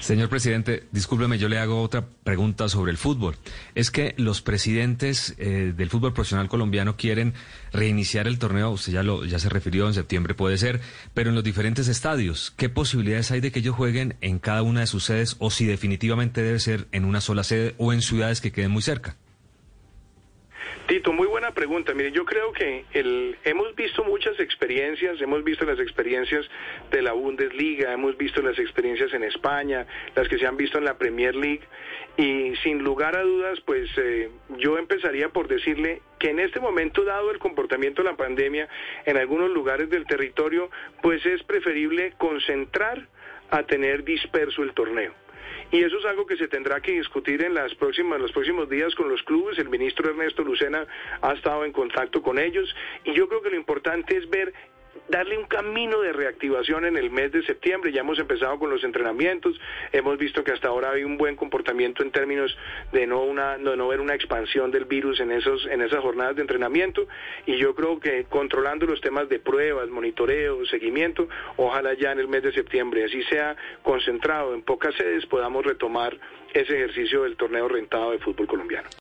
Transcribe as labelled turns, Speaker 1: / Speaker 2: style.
Speaker 1: Señor presidente, discúlpeme, yo le hago otra pregunta sobre el fútbol. Es que los presidentes eh, del fútbol profesional colombiano quieren reiniciar el torneo, usted ya, lo, ya se refirió, en septiembre puede ser, pero en los diferentes estadios. ¿Qué posibilidades hay de que ellos jueguen en cada una de sus sedes o si definitivamente debe ser en una sola sede o en ciudades que queden muy cerca?
Speaker 2: Tito, muy buena pregunta. Mire, yo creo que el, hemos visto muchas experiencias, hemos visto las experiencias de la Bundesliga, hemos visto las experiencias en España, las que se han visto en la Premier League, y sin lugar a dudas, pues eh, yo empezaría por decirle que en este momento, dado el comportamiento de la pandemia en algunos lugares del territorio, pues es preferible concentrar a tener disperso el torneo. Y eso es algo que se tendrá que discutir en, las próximas, los próximos días con los clubes. El ministro Ernesto Lucena ha estado en contacto con ellos y yo creo que lo importante es ver darle un camino de reactivación en el mes de septiembre. Ya hemos empezado con los entrenamientos, hemos visto que hasta ahora hay un buen comportamiento en términos de no una no ver una expansión del virus en esos en esas jornadas de entrenamiento y yo creo que controlando los temas de pruebas, monitoreo, seguimiento, ojalá ya en el mes de septiembre así sea concentrado en pocas sedes podamos retomar ese ejercicio del torneo rentado de fútbol colombiano.